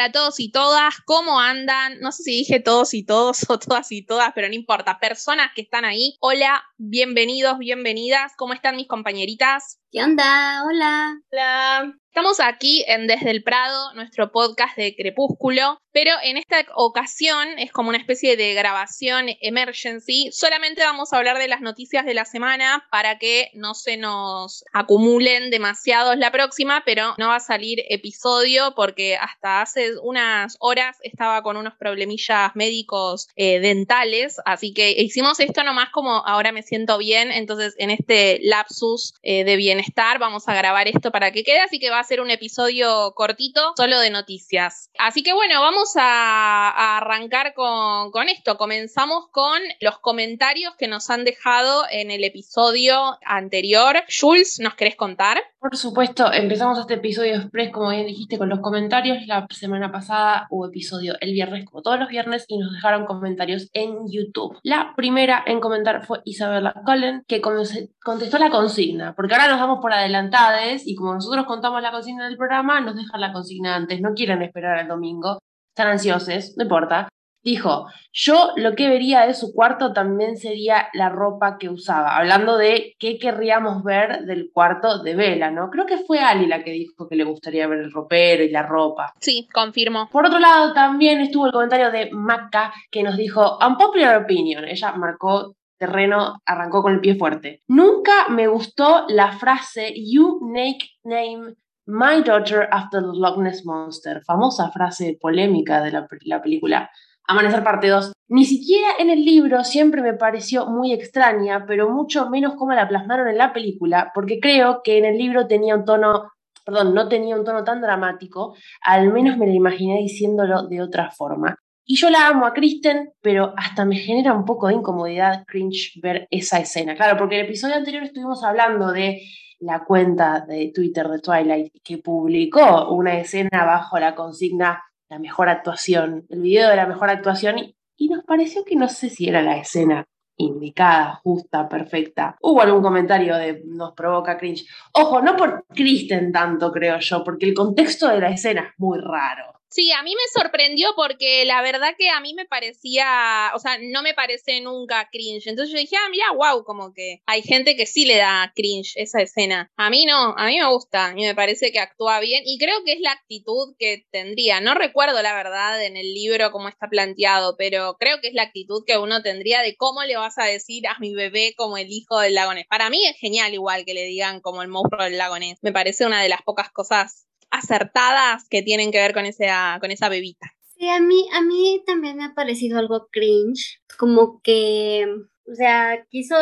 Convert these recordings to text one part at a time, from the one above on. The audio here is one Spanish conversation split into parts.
Para todos y todas, ¿cómo andan? No sé si dije todos y todos o todas y todas, pero no importa. Personas que están ahí, hola, bienvenidos, bienvenidas. ¿Cómo están mis compañeritas? ¿Qué onda? Hola. Hola. Estamos aquí en Desde el Prado, nuestro podcast de Crepúsculo, pero en esta ocasión es como una especie de grabación emergency. Solamente vamos a hablar de las noticias de la semana para que no se nos acumulen demasiados la próxima, pero no va a salir episodio porque hasta hace unas horas estaba con unos problemillas médicos eh, dentales, así que hicimos esto nomás como ahora me siento bien, entonces en este lapsus eh, de bienestar vamos a grabar esto para que quede, así que va a ser un episodio cortito, solo de noticias. Así que bueno, vamos a, a arrancar con, con, esto. Comenzamos con los comentarios que nos han dejado en el episodio anterior. Jules, ¿nos querés contar? Por supuesto, empezamos este episodio express, como bien dijiste, con los comentarios. La semana pasada hubo episodio el viernes, como todos los viernes, y nos dejaron comentarios en YouTube. La primera en comentar fue Isabela Cullen, que contestó la consigna, porque ahora nos damos por adelantades y como nosotros contamos la consigna del programa, nos dejan la consigna antes, no quieren esperar al domingo, están ansiosos, no importa. Dijo, yo lo que vería de su cuarto también sería la ropa que usaba, hablando de qué querríamos ver del cuarto de Vela, ¿no? Creo que fue Ali la que dijo que le gustaría ver el ropero y la ropa. Sí, confirmo. Por otro lado, también estuvo el comentario de Maca que nos dijo, unpopular opinion, ella marcó terreno, arrancó con el pie fuerte. Nunca me gustó la frase You make name My Daughter After the Loch Ness Monster, famosa frase polémica de la, la película Amanecer parte 2. Ni siquiera en el libro siempre me pareció muy extraña, pero mucho menos como la plasmaron en la película, porque creo que en el libro tenía un tono, perdón, no tenía un tono tan dramático, al menos me la imaginé diciéndolo de otra forma. Y yo la amo a Kristen, pero hasta me genera un poco de incomodidad, cringe, ver esa escena. Claro, porque en el episodio anterior estuvimos hablando de la cuenta de Twitter de Twilight que publicó una escena bajo la consigna la mejor actuación, el video de la mejor actuación y, nos pareció que no sé si era la escena indicada, justa, perfecta. Hubo algún comentario de nos provoca cringe. Ojo, no por Kristen tanto, creo yo, porque el contexto de la escena es muy raro. Sí, a mí me sorprendió porque la verdad que a mí me parecía, o sea, no me parece nunca cringe. Entonces yo dije, ah, mira, wow, como que hay gente que sí le da cringe esa escena. A mí no, a mí me gusta, mí me parece que actúa bien y creo que es la actitud que tendría. No recuerdo la verdad en el libro cómo está planteado, pero creo que es la actitud que uno tendría de cómo le vas a decir a mi bebé como el hijo del lagonés. Para mí es genial igual que le digan como el monstruo del lagonés. Me parece una de las pocas cosas acertadas que tienen que ver con esa, con esa bebita. Sí, a mí, a mí también me ha parecido algo cringe, como que, o sea, quiso,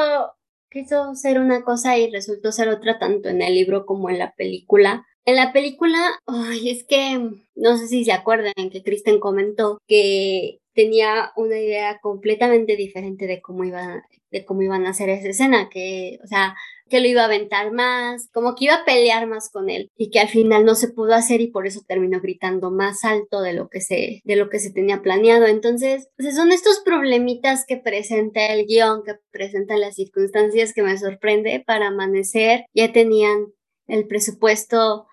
quiso ser una cosa y resultó ser otra tanto en el libro como en la película. En la película, ay, es que no sé si se acuerdan que Kristen comentó que tenía una idea completamente diferente de cómo iba, de cómo iban a hacer esa escena, que, o sea, que lo iba a aventar más, como que iba a pelear más con él y que al final no se pudo hacer y por eso terminó gritando más alto de lo que se, de lo que se tenía planeado. Entonces, pues son estos problemitas que presenta el guion, que presentan las circunstancias que me sorprende para amanecer. Ya tenían el presupuesto,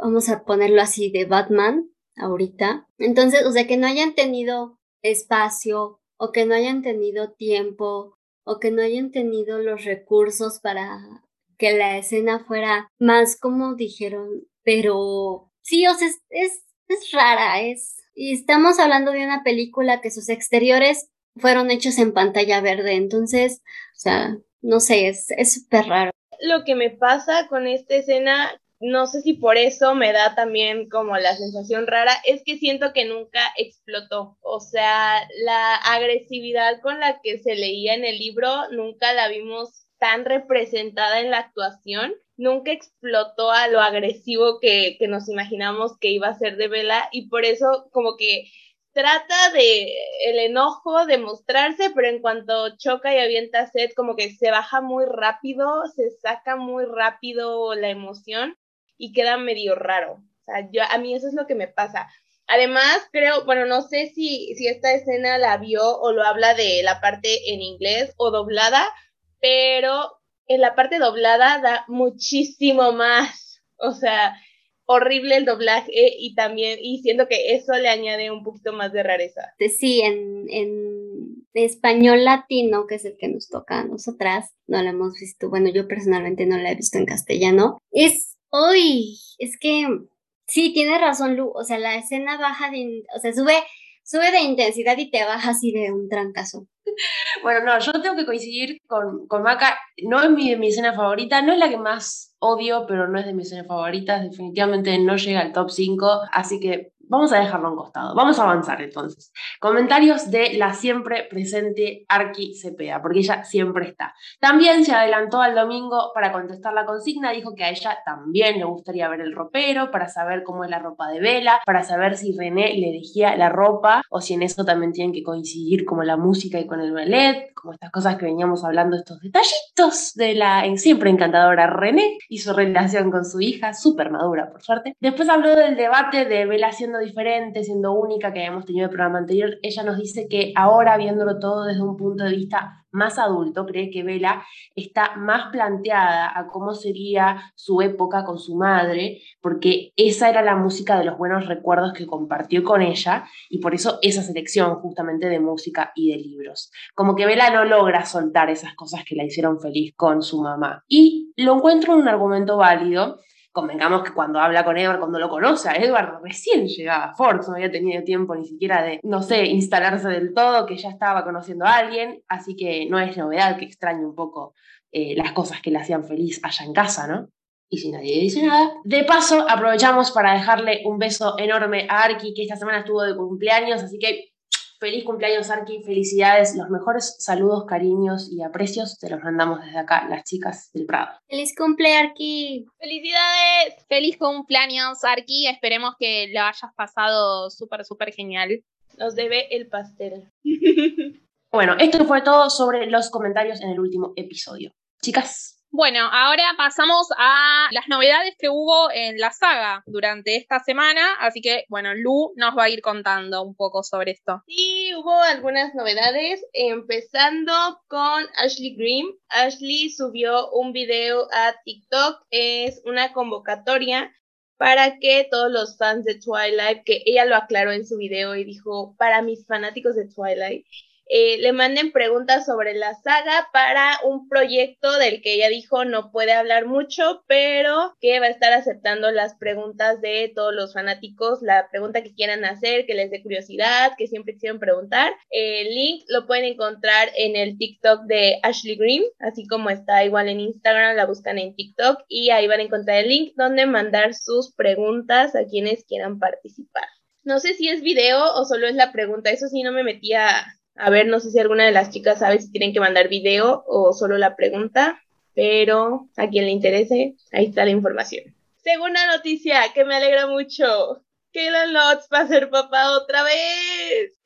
vamos a ponerlo así, de Batman ahorita. Entonces, o sea, que no hayan tenido espacio o que no hayan tenido tiempo o que no hayan tenido los recursos para que la escena fuera más como dijeron, pero sí, o sea, es, es, rara, es... Y estamos hablando de una película que sus exteriores fueron hechos en pantalla verde, entonces, o sea, no sé, es súper raro. Lo que me pasa con esta escena no sé si por eso me da también como la sensación rara, es que siento que nunca explotó. O sea, la agresividad con la que se leía en el libro nunca la vimos tan representada en la actuación, nunca explotó a lo agresivo que, que nos imaginamos que iba a ser de Vela y por eso como que trata de el enojo de mostrarse, pero en cuanto choca y avienta sed, como que se baja muy rápido, se saca muy rápido la emoción y queda medio raro. O sea, yo, a mí eso es lo que me pasa. Además, creo, bueno, no sé si, si esta escena la vio o lo habla de la parte en inglés o doblada, pero en la parte doblada da muchísimo más. O sea, horrible el doblaje y también, y siento que eso le añade un poquito más de rareza. Sí, en, en español latino, que es el que nos toca a nosotras, no lo hemos visto, bueno, yo personalmente no la he visto en castellano, es, hoy, es que, sí, tiene razón Lu, o sea, la escena baja de, o sea, sube, sube de intensidad y te baja así de un trancazo. Bueno, no, yo tengo que coincidir con, con Maca. No es mi, mi escena favorita, no es la que más odio, pero no es de mis escenas favoritas. Definitivamente no llega al top 5, así que Vamos a dejarlo a un costado. Vamos a avanzar entonces. Comentarios de la siempre presente Arqui Cepeda, porque ella siempre está. También se adelantó al domingo para contestar la consigna, dijo que a ella también le gustaría ver el ropero, para saber cómo es la ropa de vela, para saber si René le elegía la ropa o si en eso también tienen que coincidir como la música y con el ballet, como estas cosas que veníamos hablando, estos detallitos de la siempre encantadora René y su relación con su hija, súper madura por suerte. Después habló del debate de Vela siendo diferente, siendo única que habíamos tenido el programa anterior, ella nos dice que ahora viéndolo todo desde un punto de vista más adulto, cree que Vela está más planteada a cómo sería su época con su madre, porque esa era la música de los buenos recuerdos que compartió con ella y por eso esa selección justamente de música y de libros. Como que Vela no logra soltar esas cosas que la hicieron feliz con su mamá. Y lo encuentro en un argumento válido convengamos que cuando habla con Edward, cuando lo conoce a Edward, recién llegaba a Forbes, no había tenido tiempo ni siquiera de, no sé, instalarse del todo, que ya estaba conociendo a alguien, así que no es novedad que extrañe un poco eh, las cosas que le hacían feliz allá en casa, ¿no? Y si nadie dice nada. De paso, aprovechamos para dejarle un beso enorme a Arki, que esta semana estuvo de cumpleaños, así que Feliz cumpleaños, Arki. Felicidades. Los mejores saludos, cariños y aprecios te los mandamos desde acá, las chicas del Prado. Feliz cumple, Arki. ¡Felicidades! Feliz cumpleaños, Arki. Esperemos que lo hayas pasado súper, súper genial. Nos debe el pastel. bueno, esto fue todo sobre los comentarios en el último episodio. Chicas, bueno, ahora pasamos a las novedades que hubo en la saga durante esta semana, así que bueno, Lu nos va a ir contando un poco sobre esto. Sí, hubo algunas novedades, empezando con Ashley Green. Ashley subió un video a TikTok, es una convocatoria para que todos los fans de Twilight, que ella lo aclaró en su video y dijo, para mis fanáticos de Twilight, eh, le manden preguntas sobre la saga para un proyecto del que ella dijo no puede hablar mucho, pero que va a estar aceptando las preguntas de todos los fanáticos, la pregunta que quieran hacer, que les dé curiosidad, que siempre quisieron preguntar. El link lo pueden encontrar en el TikTok de Ashley Green, así como está igual en Instagram, la buscan en TikTok y ahí van a encontrar el link donde mandar sus preguntas a quienes quieran participar. No sé si es video o solo es la pregunta, eso sí no me metía ver, no sé si alguna de las chicas sabe si tienen que mandar video o solo la pregunta, pero a quien le interese, ahí está la información. Segunda noticia que me alegra mucho. Kayla Lotz va a ser papá otra vez.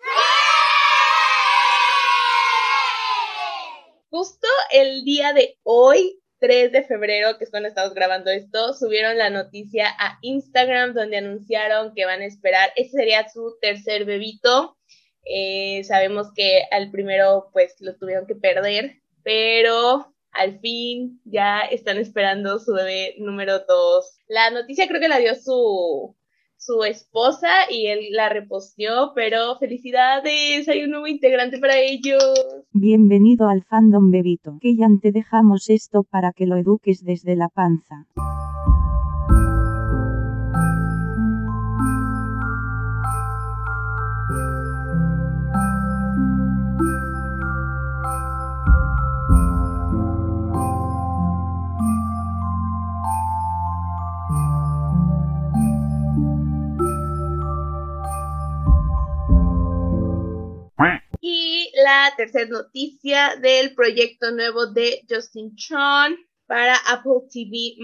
Justo el día de hoy, 3 de febrero, que es cuando estamos grabando esto, subieron la noticia a Instagram donde anunciaron que van a esperar, ese sería su tercer bebito, eh, sabemos que al primero pues lo tuvieron que perder, pero al fin ya están esperando su bebé número 2. La noticia creo que la dio su, su esposa y él la reposteó, pero felicidades, hay un nuevo integrante para ellos. Bienvenido al fandom bebito, que ya te dejamos esto para que lo eduques desde la panza. La tercera noticia del proyecto nuevo de Justin Chon para Apple TV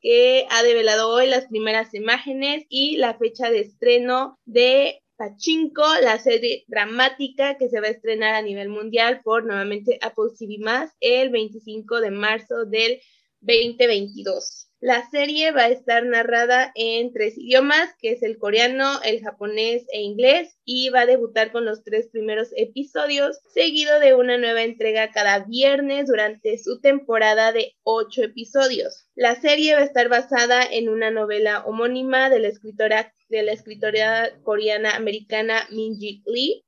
que ha develado hoy las primeras imágenes y la fecha de estreno de Pachinko, la serie dramática que se va a estrenar a nivel mundial por nuevamente Apple TV el 25 de marzo del 2022. La serie va a estar narrada en tres idiomas, que es el coreano, el japonés e inglés, y va a debutar con los tres primeros episodios, seguido de una nueva entrega cada viernes durante su temporada de ocho episodios. La serie va a estar basada en una novela homónima de la escritora, coreana americana Minji Lee,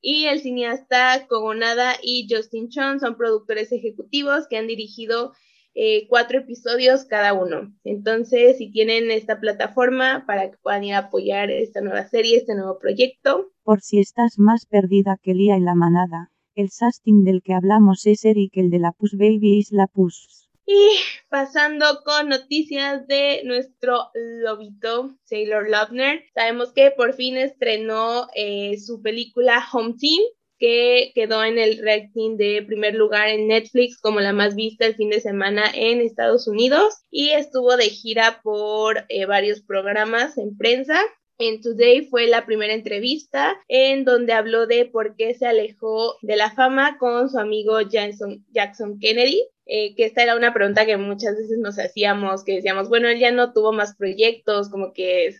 y el cineasta Kogonada y Justin Chon son productores ejecutivos que han dirigido eh, cuatro episodios cada uno. Entonces, si tienen esta plataforma para que puedan ir a apoyar esta nueva serie, este nuevo proyecto. Por si estás más perdida que Lía en la manada, el sasting del que hablamos es Eric, el de la Push Baby Isla Push. Y pasando con noticias de nuestro lobito, Sailor Lautner, sabemos que por fin estrenó eh, su película Home Team, que quedó en el ranking de primer lugar en Netflix como la más vista el fin de semana en Estados Unidos y estuvo de gira por eh, varios programas en prensa. En Today fue la primera entrevista en donde habló de por qué se alejó de la fama con su amigo Jackson, Jackson Kennedy. Eh, que esta era una pregunta que muchas veces nos hacíamos, que decíamos, bueno, él ya no tuvo más proyectos, como que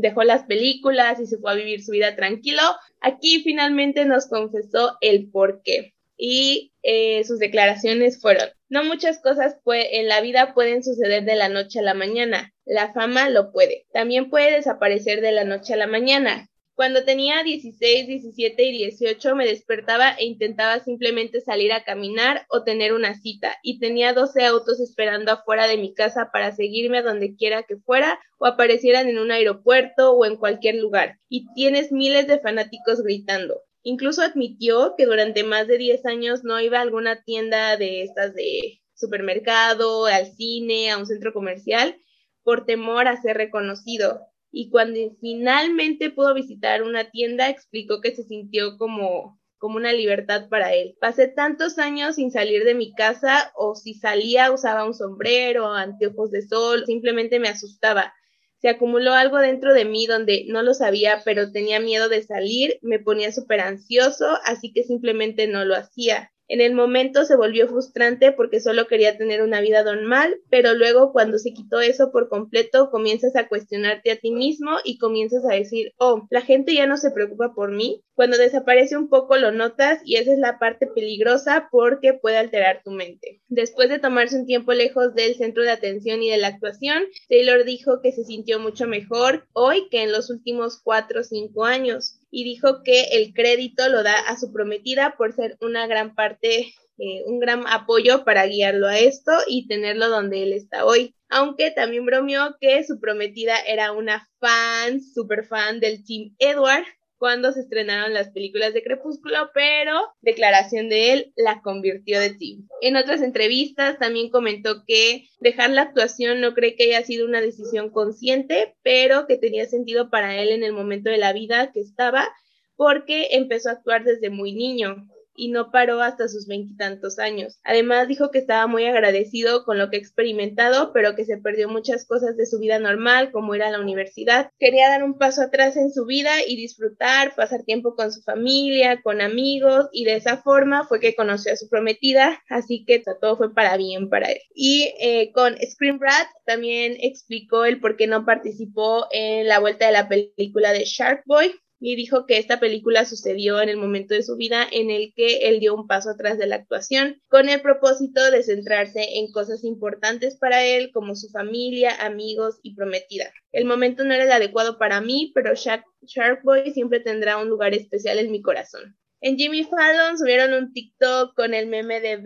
dejó las películas y se fue a vivir su vida tranquilo. Aquí finalmente nos confesó el por qué. Y eh, sus declaraciones fueron, no muchas cosas en la vida pueden suceder de la noche a la mañana. La fama lo puede. También puede desaparecer de la noche a la mañana. Cuando tenía 16, 17 y 18 me despertaba e intentaba simplemente salir a caminar o tener una cita y tenía 12 autos esperando afuera de mi casa para seguirme a donde quiera que fuera o aparecieran en un aeropuerto o en cualquier lugar y tienes miles de fanáticos gritando. Incluso admitió que durante más de 10 años no iba a alguna tienda de estas de supermercado, al cine, a un centro comercial por temor a ser reconocido y cuando finalmente pudo visitar una tienda explicó que se sintió como como una libertad para él. Pasé tantos años sin salir de mi casa o si salía usaba un sombrero, anteojos de sol, simplemente me asustaba. Se acumuló algo dentro de mí donde no lo sabía, pero tenía miedo de salir, me ponía súper ansioso, así que simplemente no lo hacía. En el momento se volvió frustrante porque solo quería tener una vida normal, pero luego cuando se quitó eso por completo, comienzas a cuestionarte a ti mismo y comienzas a decir, oh, la gente ya no se preocupa por mí. Cuando desaparece un poco lo notas y esa es la parte peligrosa porque puede alterar tu mente. Después de tomarse un tiempo lejos del centro de atención y de la actuación, Taylor dijo que se sintió mucho mejor hoy que en los últimos cuatro o cinco años y dijo que el crédito lo da a su prometida por ser una gran parte, eh, un gran apoyo para guiarlo a esto y tenerlo donde él está hoy. Aunque también bromeó que su prometida era una fan, super fan del Team Edward, cuando se estrenaron las películas de Crepúsculo, pero declaración de él la convirtió de Tim. En otras entrevistas también comentó que dejar la actuación no cree que haya sido una decisión consciente, pero que tenía sentido para él en el momento de la vida que estaba porque empezó a actuar desde muy niño y no paró hasta sus veintitantos años. Además dijo que estaba muy agradecido con lo que ha experimentado, pero que se perdió muchas cosas de su vida normal, como ir a la universidad. Quería dar un paso atrás en su vida y disfrutar, pasar tiempo con su familia, con amigos, y de esa forma fue que conoció a su prometida, así que todo fue para bien para él. Y eh, con Scream Rat también explicó el por qué no participó en la vuelta de la película de Shark Boy, y dijo que esta película sucedió en el momento de su vida en el que él dio un paso atrás de la actuación con el propósito de centrarse en cosas importantes para él como su familia, amigos y prometida. El momento no era el adecuado para mí, pero Shark, Boy siempre tendrá un lugar especial en mi corazón. En Jimmy Fallon subieron un TikTok con el meme de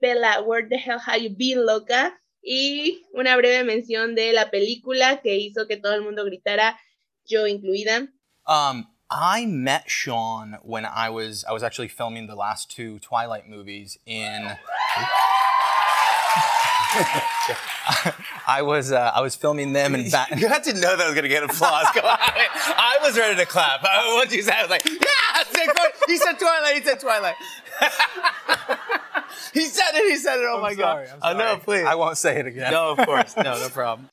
Bella, Where the hell have you been, loca? Y una breve mención de la película que hizo que todo el mundo gritara, yo incluida. Um, I met Sean when I was I was actually filming the last two Twilight movies in. I was uh, I was filming them and back. You had to know that I was going to get applause. Come on. I was ready to clap. Once you said, I was like, yeah. He said Twilight. He said Twilight. he said it. He said it. Oh I'm my sorry, god. I'm Oh, no, please. I won't say it again. No, of course. No, no problem.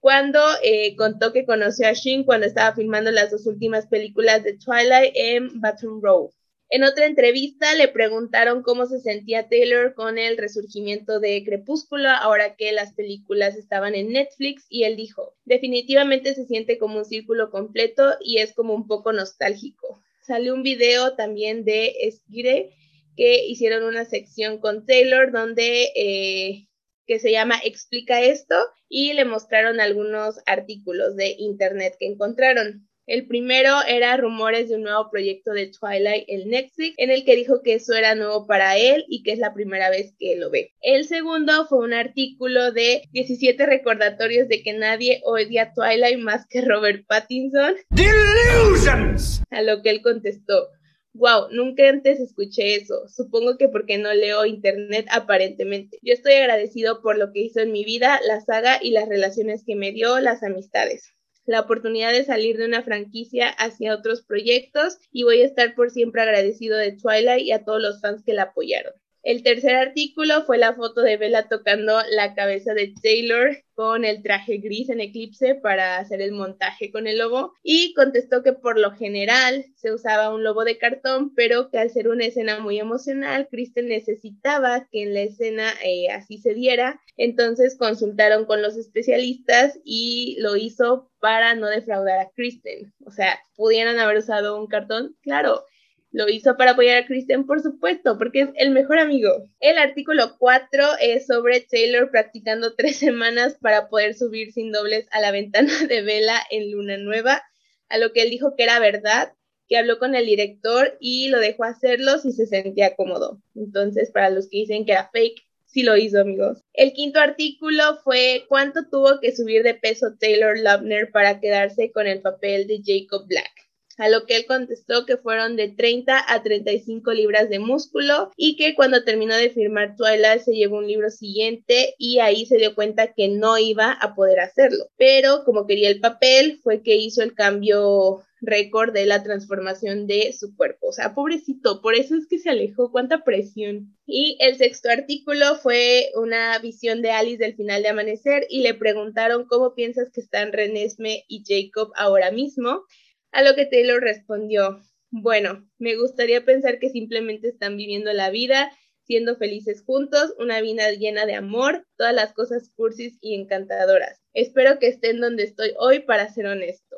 Cuando eh, contó que conoció a Shin cuando estaba filmando las dos últimas películas de Twilight en Baton Rouge. En otra entrevista le preguntaron cómo se sentía Taylor con el resurgimiento de Crepúsculo ahora que las películas estaban en Netflix y él dijo, definitivamente se siente como un círculo completo y es como un poco nostálgico. Salió un video también de Esquire que hicieron una sección con Taylor donde eh, que se llama Explica esto y le mostraron algunos artículos de internet que encontraron. El primero era rumores de un nuevo proyecto de Twilight, el Netflix, en el que dijo que eso era nuevo para él y que es la primera vez que lo ve. El segundo fue un artículo de 17 recordatorios de que nadie odia Twilight más que Robert Pattinson. Delusions. A lo que él contestó. Wow, nunca antes escuché eso. Supongo que porque no leo internet aparentemente. Yo estoy agradecido por lo que hizo en mi vida, la saga y las relaciones que me dio, las amistades la oportunidad de salir de una franquicia hacia otros proyectos y voy a estar por siempre agradecido de Twilight y a todos los fans que la apoyaron. El tercer artículo fue la foto de Bella tocando la cabeza de Taylor con el traje gris en eclipse para hacer el montaje con el lobo y contestó que por lo general se usaba un lobo de cartón, pero que al ser una escena muy emocional, Kristen necesitaba que en la escena eh, así se diera, entonces consultaron con los especialistas y lo hizo para no defraudar a Kristen. O sea, ¿pudieran haber usado un cartón? Claro, lo hizo para apoyar a Kristen, por supuesto, porque es el mejor amigo. El artículo 4 es sobre Taylor practicando tres semanas para poder subir sin dobles a la ventana de Vela en Luna Nueva, a lo que él dijo que era verdad, que habló con el director y lo dejó hacerlo si se sentía cómodo. Entonces, para los que dicen que era fake, sí lo hizo, amigos. El quinto artículo fue cuánto tuvo que subir de peso Taylor Lautner para quedarse con el papel de Jacob Black a lo que él contestó que fueron de 30 a 35 libras de músculo y que cuando terminó de firmar Twilight se llevó un libro siguiente y ahí se dio cuenta que no iba a poder hacerlo. Pero como quería el papel, fue que hizo el cambio récord de la transformación de su cuerpo. O sea, pobrecito, por eso es que se alejó, cuánta presión. Y el sexto artículo fue una visión de Alice del final de Amanecer y le preguntaron cómo piensas que están Renesme y Jacob ahora mismo. A lo que Taylor respondió, bueno, me gustaría pensar que simplemente están viviendo la vida, siendo felices juntos, una vida llena de amor, todas las cosas cursis y encantadoras. Espero que estén donde estoy hoy para ser honesto.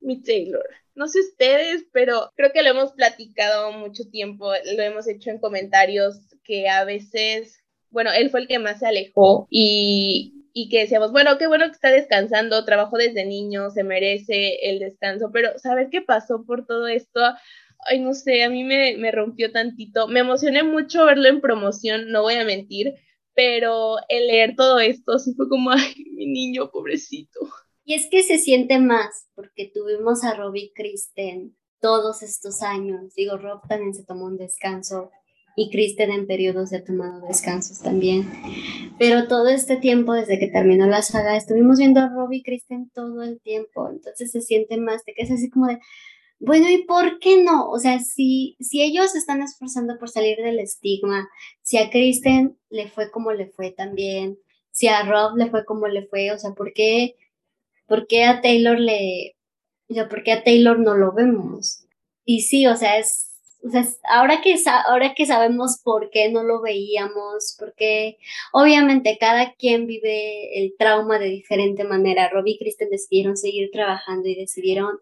Mi Taylor. No sé ustedes, pero creo que lo hemos platicado mucho tiempo, lo hemos hecho en comentarios que a veces, bueno, él fue el que más se alejó y y que decíamos, bueno, qué bueno que está descansando, trabajó desde niño, se merece el descanso, pero saber qué pasó por todo esto, ay, no sé, a mí me, me rompió tantito, me emocioné mucho verlo en promoción, no voy a mentir, pero el leer todo esto sí fue como, ay, mi niño, pobrecito. Y es que se siente más, porque tuvimos a Robbie Kristen todos estos años, digo, Rob también se tomó un descanso, y Kristen en periodos de tomado descansos también. Pero todo este tiempo, desde que terminó la saga, estuvimos viendo a Robbie y Kristen todo el tiempo, entonces se siente más de que es así como de, bueno, ¿y por qué no? O sea, si, si ellos están esforzando por salir del estigma, si a Kristen le fue como le fue también, si a Rob le fue como le fue, o sea, ¿por qué, por qué a Taylor le, o sea, por qué a Taylor no lo vemos? Y sí, o sea, es, ahora que, ahora que sabemos por qué no lo veíamos, porque obviamente cada quien vive el trauma de diferente manera. Robbie y Kristen decidieron seguir trabajando y decidieron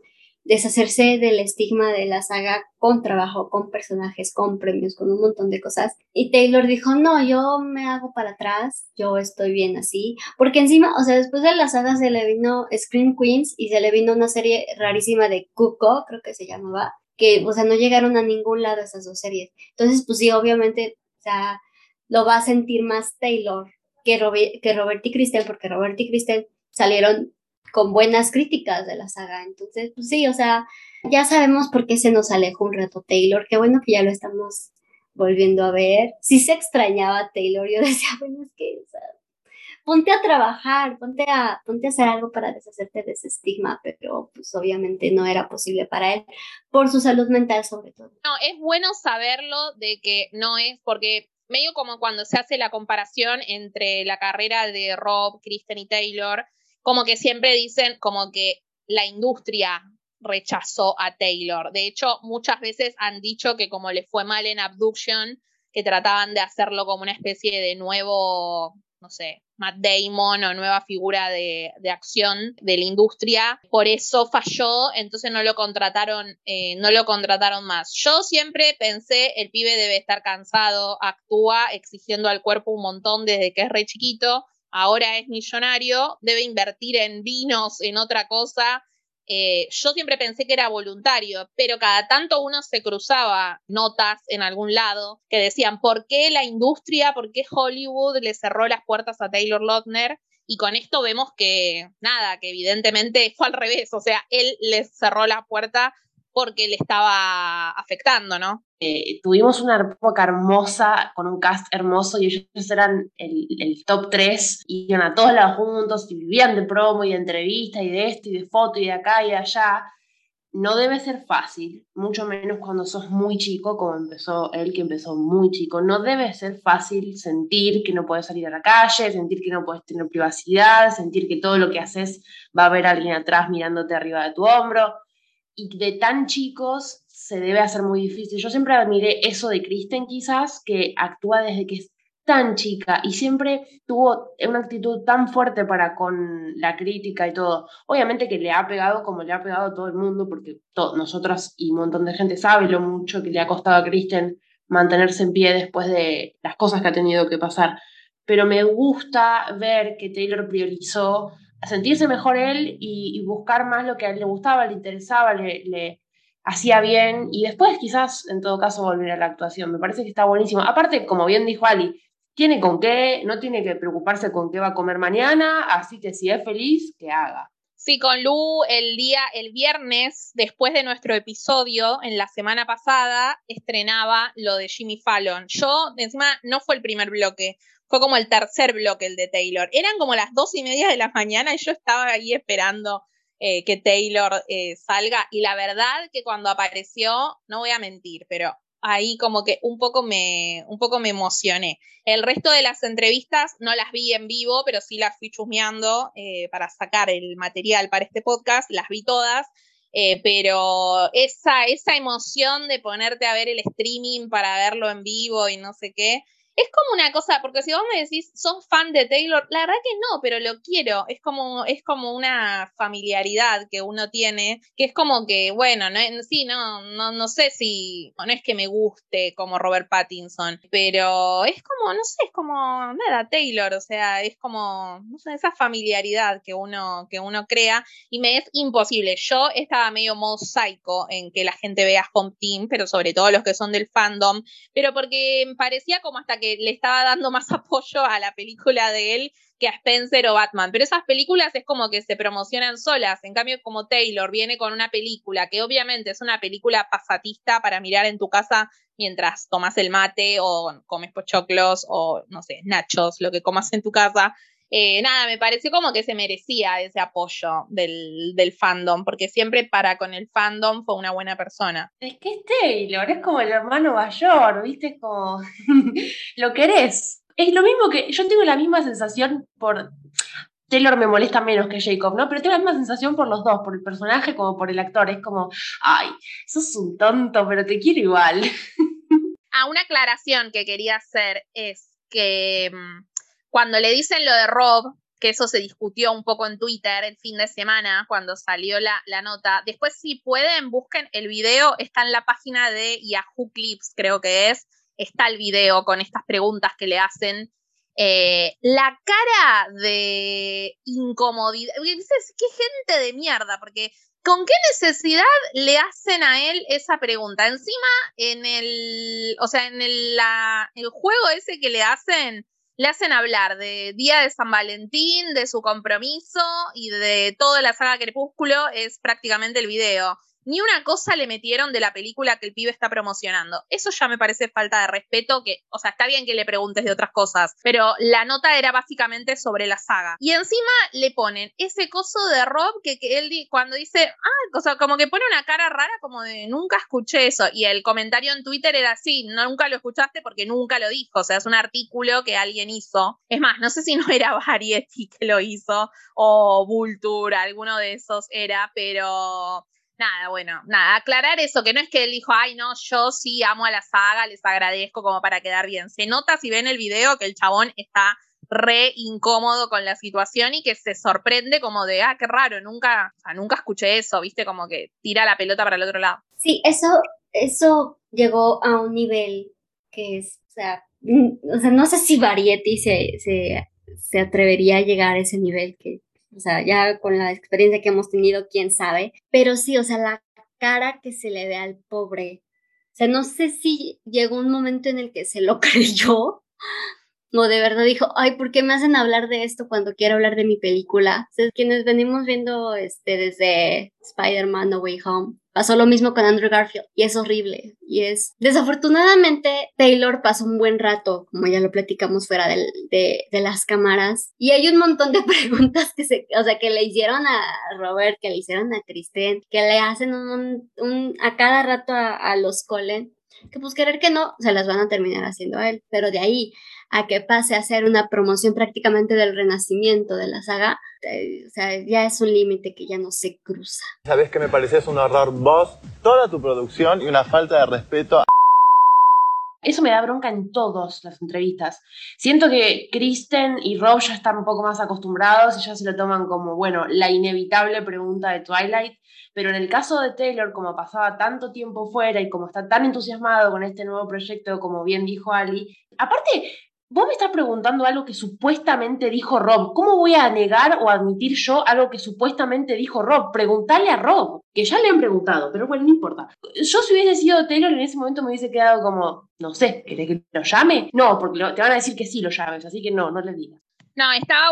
deshacerse del estigma de la saga con trabajo, con personajes, con premios, con un montón de cosas. Y Taylor dijo, no, yo me hago para atrás, yo estoy bien así. Porque encima, o sea, después de la saga se le vino Scream Queens y se le vino una serie rarísima de Cuco, creo que se llamaba, que, o sea, no llegaron a ningún lado esas dos series. Entonces, pues sí, obviamente, o sea, lo va a sentir más Taylor que, que Robert y Kristen, porque Robert y Kristen salieron con buenas críticas de la saga. Entonces, pues sí, o sea, ya sabemos por qué se nos alejó un rato Taylor. Qué bueno que ya lo estamos volviendo a ver. Sí se extrañaba Taylor. Yo decía, bueno, es que, o sea, ponte a trabajar, ponte a, ponte a hacer algo para deshacerte de ese estigma, pero pues obviamente no era posible para él, por su salud mental sobre todo. No, es bueno saberlo de que no es porque medio como cuando se hace la comparación entre la carrera de Rob, Kristen y Taylor, como que siempre dicen como que la industria rechazó a Taylor. De hecho, muchas veces han dicho que como le fue mal en Abduction, que trataban de hacerlo como una especie de nuevo, no sé, Matt Damon o nueva figura de, acción de la industria. Por eso falló, entonces no lo contrataron, eh, no lo contrataron más. Yo siempre pensé, el pibe debe estar cansado, actúa exigiendo al cuerpo un montón desde que es re chiquito, ahora es millonario, debe invertir en vinos, en otra cosa, eh, yo siempre pensé que era voluntario, pero cada tanto uno se cruzaba notas en algún lado que decían, ¿por qué la industria, por qué Hollywood le cerró las puertas a Taylor Lautner? Y con esto vemos que, nada, que evidentemente fue al revés, o sea, él les cerró la puerta porque le estaba afectando, ¿no? Eh, tuvimos una época hermosa, con un cast hermoso, y ellos eran el, top 3, y iban a todos lados juntos, y vivían de promo, y de entrevista, y de esto, y de foto, y de acá, y de allá. No debe ser fácil, mucho menos cuando sos muy chico, como empezó él, que empezó muy chico. No debe ser fácil sentir que no puedes salir a la calle, sentir que no puedes tener privacidad, sentir que todo lo que haces va a haber alguien atrás mirándote arriba de tu hombro y de tan chicos se debe hacer muy difícil. Yo siempre admiré eso de Kristen quizás, que actúa desde que es tan chica y siempre tuvo una actitud tan fuerte para con la crítica y todo. Obviamente que le ha pegado como le ha pegado a todo el mundo, porque nosotras y un montón de gente sabe lo mucho que le ha costado a Kristen mantenerse en pie después de las cosas que ha tenido que pasar. Pero me gusta ver que Taylor priorizó sentirse mejor él y, buscar más lo que a él le gustaba, le interesaba, le, hacía bien y después quizás en todo caso volver a la actuación. Me parece que está buenísimo. Aparte, como bien dijo Ali, tiene con qué, no tiene que preocuparse con qué va a comer mañana, así que si es feliz, que haga. Sí, con Lu el día, el viernes, después de nuestro episodio, en la semana pasada, estrenaba lo de Jimmy Fallon. Yo, encima, no fue el primer bloque fue como el tercer bloque el de Taylor. Eran como las dos y media de la mañana y yo estaba ahí esperando eh, que Taylor eh, salga. Y la verdad que cuando apareció, no voy a mentir, pero ahí como que un poco me, un poco me emocioné. El resto de las entrevistas no las vi en vivo, pero sí las fui chusmeando eh, para sacar el material para este podcast, las vi todas. pero esa, esa emoción de ponerte a ver el streaming para verlo en vivo y no sé qué, es como una cosa, porque si vos me decís, sos fan de Taylor, la verdad que no, pero lo quiero. Es como, es como una familiaridad que uno tiene, que es como que, bueno, no, sí, no, no, no sé si, no es que me guste como Robert Pattinson, pero es como, no sé, es como nada, Taylor, o sea, es como, no sé, esa familiaridad que uno, que uno crea y me es imposible. Yo estaba medio modo psycho en que la gente vea Home Team, pero sobre todo los que son del fandom, pero porque parecía como hasta que le estaba dando más apoyo a la película de él que a Spencer o Batman. Pero esas películas es como que se promocionan solas. En cambio, como Taylor viene con una película que obviamente es una película pasatista para mirar en tu casa mientras tomas el mate o comes pochoclos o, no sé, nachos, lo que comas en tu casa. Eh, nada, me pareció como que se merecía ese apoyo del, del, fandom, porque siempre para con el fandom fue una buena persona. Es que es Taylor, es como el hermano mayor, ¿viste? Es como lo querés. Es lo mismo que yo tengo la misma sensación por... Taylor me molesta menos que Jacob, ¿no? Pero tengo la misma sensación por los dos, por el personaje como por el actor. Es como, ay, sos un tonto, pero te quiero igual. Ah, una aclaración que quería hacer es que mm, cuando le dicen lo de Rob, que eso se discutió un poco en Twitter el fin de semana cuando salió la, nota. Después, si pueden, busquen el video, está en la página de Yahoo Clips, creo que es. Está el video con estas preguntas que le hacen. Eh, la cara de incomodidad. Dices, qué gente de mierda, porque ¿con qué necesidad le hacen a él esa pregunta? Encima, en el. O sea, en el, el juego ese que le hacen le hacen hablar de Día de San Valentín, de su compromiso y de toda la saga Crepúsculo, es prácticamente el video. Ni una cosa le metieron de la película que el pibe está promocionando. Eso ya me parece falta de respeto, que, o sea, está bien que le preguntes de otras cosas, pero la nota era básicamente sobre la saga. Y encima le ponen ese coso de Rob que, él cuando dice, ah, o sea, como que pone una cara rara como de nunca escuché eso. Y el comentario en Twitter era así, nunca lo escuchaste porque nunca lo dijo. O sea, es un artículo que alguien hizo. Es más, no sé si no era Variety que lo hizo o Vulture, alguno de esos era, pero nada, bueno, nada, aclarar eso, que no es que él dijo, ay, no, yo sí amo a la saga, les agradezco como para quedar bien. Se nota si ven el video que el chabón está re incómodo con la situación y que se sorprende como de, ah, qué raro, nunca, o sea, nunca escuché eso, viste, como que tira la pelota para el otro lado. Sí, eso, eso llegó a un nivel que es, o sea, o sea no sé si Variety se, se, se atrevería a llegar a ese nivel que o sea, ya con la experiencia que hemos tenido, quién sabe, pero sí, o sea, la cara que se le ve al pobre, o sea, no sé si llegó un momento en el que se lo creyó de verdad dijo, ay, ¿por qué me hacen hablar de esto cuando quiero hablar de mi película? Sea, quienes venimos viendo este, desde Spider-Man No Way Home, Pasó lo mismo con Andrew Garfield y es horrible. Y es. Desafortunadamente, Taylor pasó un buen rato, como ya lo platicamos fuera de, de, las cámaras. Y hay un montón de preguntas que se. O sea, que le hicieron a Robert, que le hicieron a Kristen, que le hacen un, un a cada rato a, a los Colen que pues querer que no, se las van a terminar haciendo a él, pero de ahí a que pase a ser una promoción prácticamente del renacimiento de la saga, eh, o sea, ya es un límite que ya no se cruza. ¿Sabes que me pareces un horror vos, toda tu producción y una falta de respeto? Eso me da bronca en todas las entrevistas. Siento que Kristen y Rob ya están un poco más acostumbrados y ya se lo toman como, bueno, la inevitable pregunta de Twilight. Pero en el caso de Taylor, como pasaba tanto tiempo fuera y como está tan entusiasmado con este nuevo proyecto, como bien dijo Ali, aparte, Vos me estás preguntando algo que supuestamente dijo Rob. ¿Cómo voy a negar o admitir yo algo que supuestamente dijo Rob? Preguntarle a Rob, que ya le han preguntado, pero bueno, no importa. Yo si hubiese sido Taylor en ese momento me hubiese quedado como, no sé, ¿querés que lo llame? No, porque te van a decir que sí lo llames, así que no, no le digas. No, estaba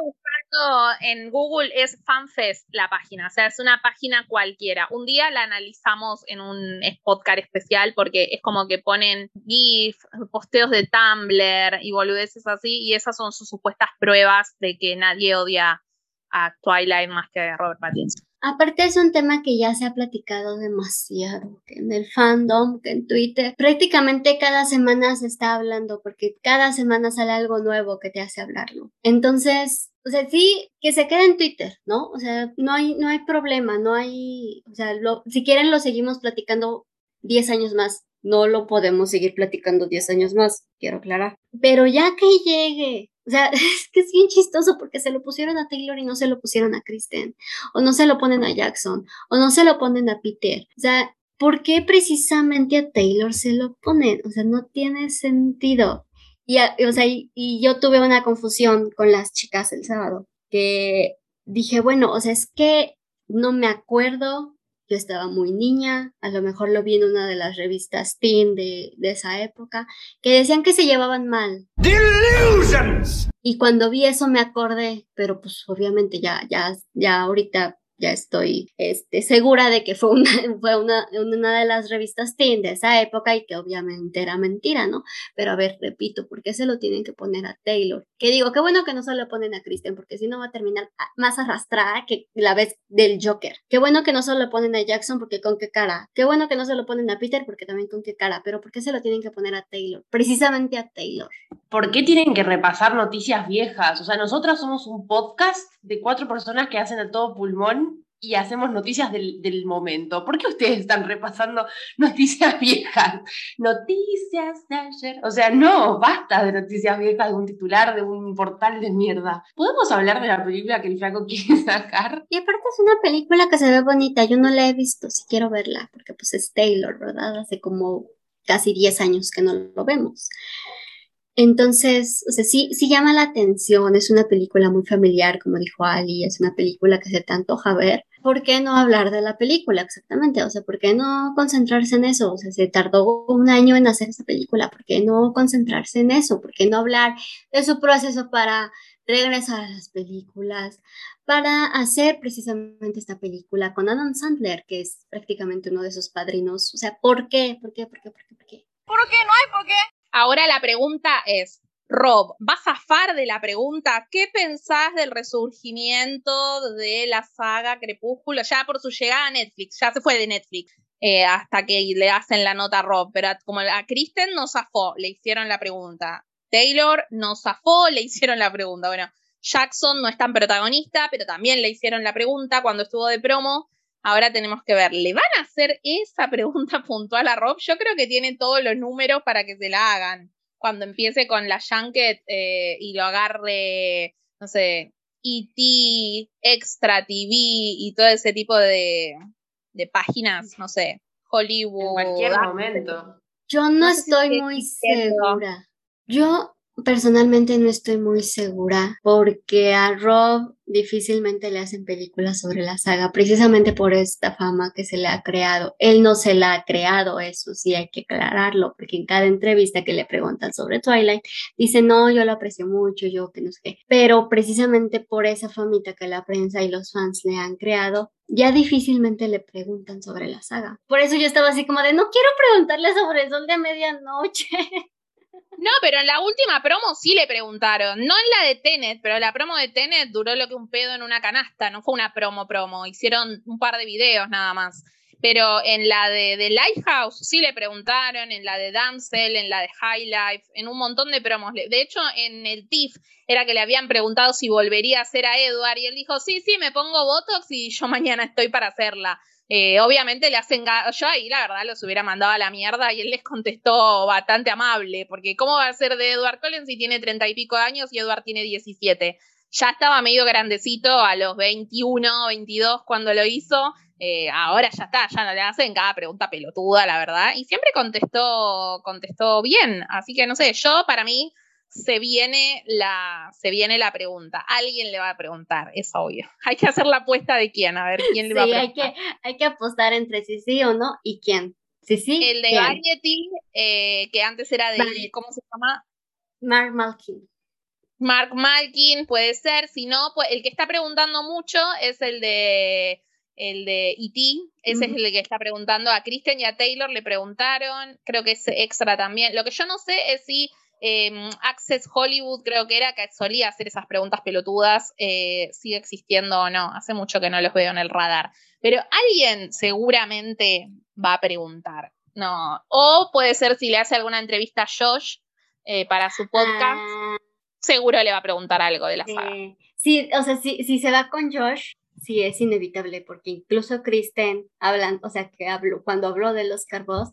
en Google, es FanFest la página, o sea, es una página cualquiera. Un día la analizamos en un podcast especial porque es como que ponen GIF, posteos de Tumblr y boludeces así, y esas son sus supuestas pruebas de que nadie odia a Twilight más que a Robert Pattinson. Aparte es un tema que ya se ha platicado demasiado, que en el fandom, que en Twitter, prácticamente cada semana se está hablando porque cada semana sale algo nuevo que te hace hablarlo. Entonces, o sea, sí, que se quede en Twitter, ¿no? O sea, no hay, no hay problema, no hay, o sea, lo, si quieren lo seguimos platicando 10 años más, no lo podemos seguir platicando 10 años más, quiero aclarar. Pero ya que llegue o sea, es que es bien chistoso porque se lo pusieron a Taylor y no se lo pusieron a Kristen, o no se lo ponen a Jackson, o no se lo ponen a Peter. O sea, ¿por qué precisamente a Taylor se lo ponen? O sea, no tiene sentido. Y, o sea, y yo tuve una confusión con las chicas el sábado, que dije, bueno, o sea, es que no me acuerdo yo estaba muy niña, a lo mejor lo vi en una de las revistas teen de, de esa época, que decían que se llevaban mal. Delusions. Y cuando vi eso me acordé, pero pues obviamente ya, ya, ya ahorita ya estoy este, segura de que fue, una, de las revistas teen de esa época y que obviamente era mentira, ¿no? Pero a ver, repito, ¿por qué se lo tienen que poner a Taylor? Que digo, qué bueno que no se lo ponen a Kristen, porque si no va a terminar más arrastrada que la vez del Joker. Qué bueno que no se lo ponen a Jackson, porque con qué cara. Qué bueno que no se lo ponen a Peter, porque también con qué cara. Pero ¿por qué se lo tienen que poner a Taylor? Precisamente a Taylor. ¿Por qué tienen que repasar noticias viejas? O sea, nosotras somos un podcast de cuatro personas que hacen a todo pulmón y hacemos noticias del, del, momento. ¿Por qué ustedes están repasando noticias viejas? Noticias de ayer. O sea, no, basta de noticias viejas, de un titular, de un portal de mierda. ¿Podemos hablar de la película que el flaco quiere sacar? Y aparte es una película que se ve bonita. Yo no la he visto, si quiero verla, porque pues es Taylor, ¿verdad? Hace como casi 10 años que no lo vemos. Entonces, o sea, sí, sí llama la atención, es una película muy familiar, como dijo Ali, es una película que se te antoja ver, ¿por qué no hablar de la película exactamente? O sea, ¿por qué no concentrarse en eso? O sea, se tardó un año en hacer esta película, ¿por qué no concentrarse en eso? ¿Por qué no hablar de su proceso para regresar a las películas para hacer precisamente esta película con Adam Sandler, que es prácticamente uno de sus padrinos. O sea, ¿por qué? ¿Por qué? ¿Por qué? ¿Por qué? ¿Por qué? ¿Por qué? No hay por qué. Ahora la pregunta es, Rob, ¿vas a zafar de la pregunta? ¿Qué pensás del resurgimiento de la saga Crepúsculo ya por su llegada a Netflix? Ya se fue de Netflix. Eh, hasta que le hacen la nota a Rob, pero como a Kristen no zafó, le hicieron la pregunta. Taylor no zafó, le hicieron la pregunta. Bueno, Jackson no es tan protagonista, pero también le hicieron la pregunta cuando estuvo de promo. Ahora tenemos que ver, ¿le van a hacer esa pregunta puntual a Rob? Yo creo que tiene todos los números para que se la hagan. Cuando empiece con la Junket eh, y lo agarre, no sé, ET, Extra TV y todo ese tipo de, de páginas, no sé, Hollywood. En cualquier momento. Yo no, estoy muy segura. Yo Personalmente no estoy muy segura porque a Rob difícilmente le hacen películas sobre la saga, precisamente por esta fama que se le ha creado. Él no se la ha creado, eso sí hay que aclararlo, porque en cada entrevista que le preguntan sobre Twilight, dice, no, yo lo aprecio mucho, yo que no sé qué. Pero precisamente por esa famita que la prensa y los fans le han creado, ya difícilmente le preguntan sobre la saga. Por eso yo estaba así como de, no quiero preguntarle sobre el sol de medianoche. No, pero en la última promo sí le preguntaron. No en la de Tenet, pero la promo de Tenet duró lo que un pedo en una canasta. No fue una promo promo. Hicieron un par de videos nada más. Pero en la de, de Lighthouse sí le preguntaron, en la de Damsel, en la de High Life, en un montón de promos. De hecho, en el TIFF era que le habían preguntado si volvería a hacer a Edward y él dijo, sí, sí, me pongo Botox y yo mañana estoy para hacerla. Eh, obviamente le hacen. Yo ahí, la verdad, los hubiera mandado a la mierda y él les contestó bastante amable, porque ¿cómo va a ser de Edward Collins si tiene treinta y pico años y Edward tiene 17? Ya estaba medio grandecito a los 21, 22 cuando lo hizo. Eh, ahora ya está, ya no le hacen cada pregunta pelotuda, la verdad. Y siempre contestó, contestó bien. Así que no sé, yo para mí se viene la, se viene la pregunta. Alguien le va a preguntar, es obvio. Hay que hacer la apuesta de quién, a ver quién le va a preguntar. Hay que, hay que apostar entre si sí o no y quién. Sí, sí. El de Variety, eh, que antes era de, ¿cómo se llama? Mark Malkin. Mark Malkin puede ser, si no, pues el que está preguntando mucho es el de el de E.T., ese es el que está preguntando a Kristen y a Taylor, le preguntaron, creo que es extra también. Lo que yo no sé es si Em, Access Hollywood creo que era que solía hacer esas preguntas pelotudas, eh, sigue existiendo o no, hace mucho que no los veo en el radar, pero alguien seguramente va a preguntar, no, o puede ser si le hace alguna entrevista a Josh eh, para su podcast, ah. seguro le va a preguntar algo de la saga. sí, o sea, si, si se va con Josh, sí es inevitable, porque incluso Kristen hablan, o sea, que habló, cuando habló de los carbos,